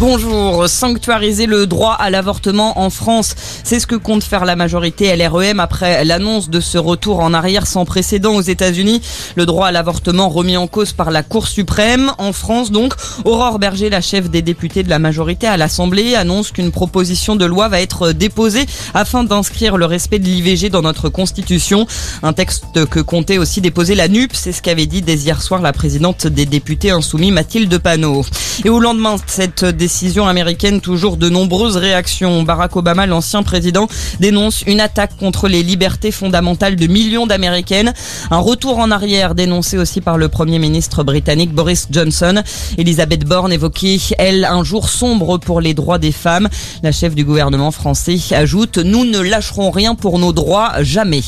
Bonjour, sanctuariser le droit à l'avortement en France, c'est ce que compte faire la majorité LREM après l'annonce de ce retour en arrière sans précédent aux États-Unis. Le droit à l'avortement remis en cause par la Cour suprême. En France donc, Aurore Berger, la chef des députés de la majorité à l'Assemblée, annonce qu'une proposition de loi va être déposée afin d'inscrire le respect de l'IVG dans notre Constitution. Un texte que comptait aussi déposer la NUP, c'est ce qu'avait dit dès hier soir la présidente des députés insoumis Mathilde Panot. Et au lendemain de cette décision américaine, toujours de nombreuses réactions. Barack Obama, l'ancien président, dénonce une attaque contre les libertés fondamentales de millions d'Américaines. Un retour en arrière dénoncé aussi par le Premier ministre britannique Boris Johnson. Elisabeth Borne évoquait, elle, un jour sombre pour les droits des femmes. La chef du gouvernement français ajoute, nous ne lâcherons rien pour nos droits, jamais.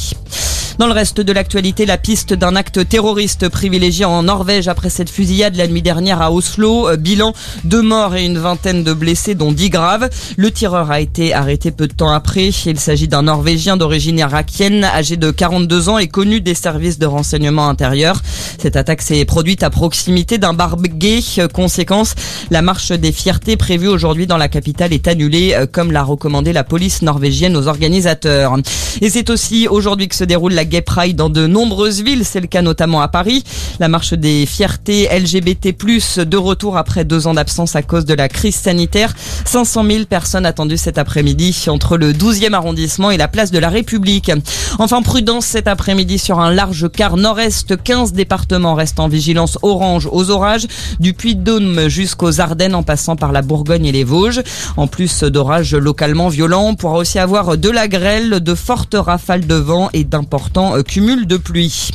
Dans le reste de l'actualité, la piste d'un acte terroriste privilégié en Norvège après cette fusillade la nuit dernière à Oslo. Euh, bilan, deux morts et une vingtaine de blessés, dont dix graves. Le tireur a été arrêté peu de temps après. Il s'agit d'un Norvégien d'origine irakienne, âgé de 42 ans et connu des services de renseignement intérieur. Cette attaque s'est produite à proximité d'un bar gay. Conséquence, la marche des fiertés prévue aujourd'hui dans la capitale est annulée, euh, comme l'a recommandé la police norvégienne aux organisateurs. Et c'est aussi aujourd'hui que se déroule la Gay Pride dans de nombreuses villes. C'est le cas notamment à Paris. La marche des fiertés LGBT+, de retour après deux ans d'absence à cause de la crise sanitaire. 500 000 personnes attendues cet après-midi entre le 12e arrondissement et la place de la République. Enfin, prudence cet après-midi sur un large quart nord-est. 15 départements restent en vigilance orange aux orages, du Puy-de-Dôme jusqu'aux Ardennes en passant par la Bourgogne et les Vosges. En plus d'orages localement violents, on pourra aussi avoir de la grêle, de fortes rafales de vent et d'importants euh, cumuls de pluie.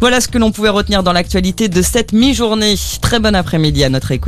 Voilà ce que l'on pouvait retenir dans l'actualité de cette mi-journée. Très bon après-midi à notre écoute.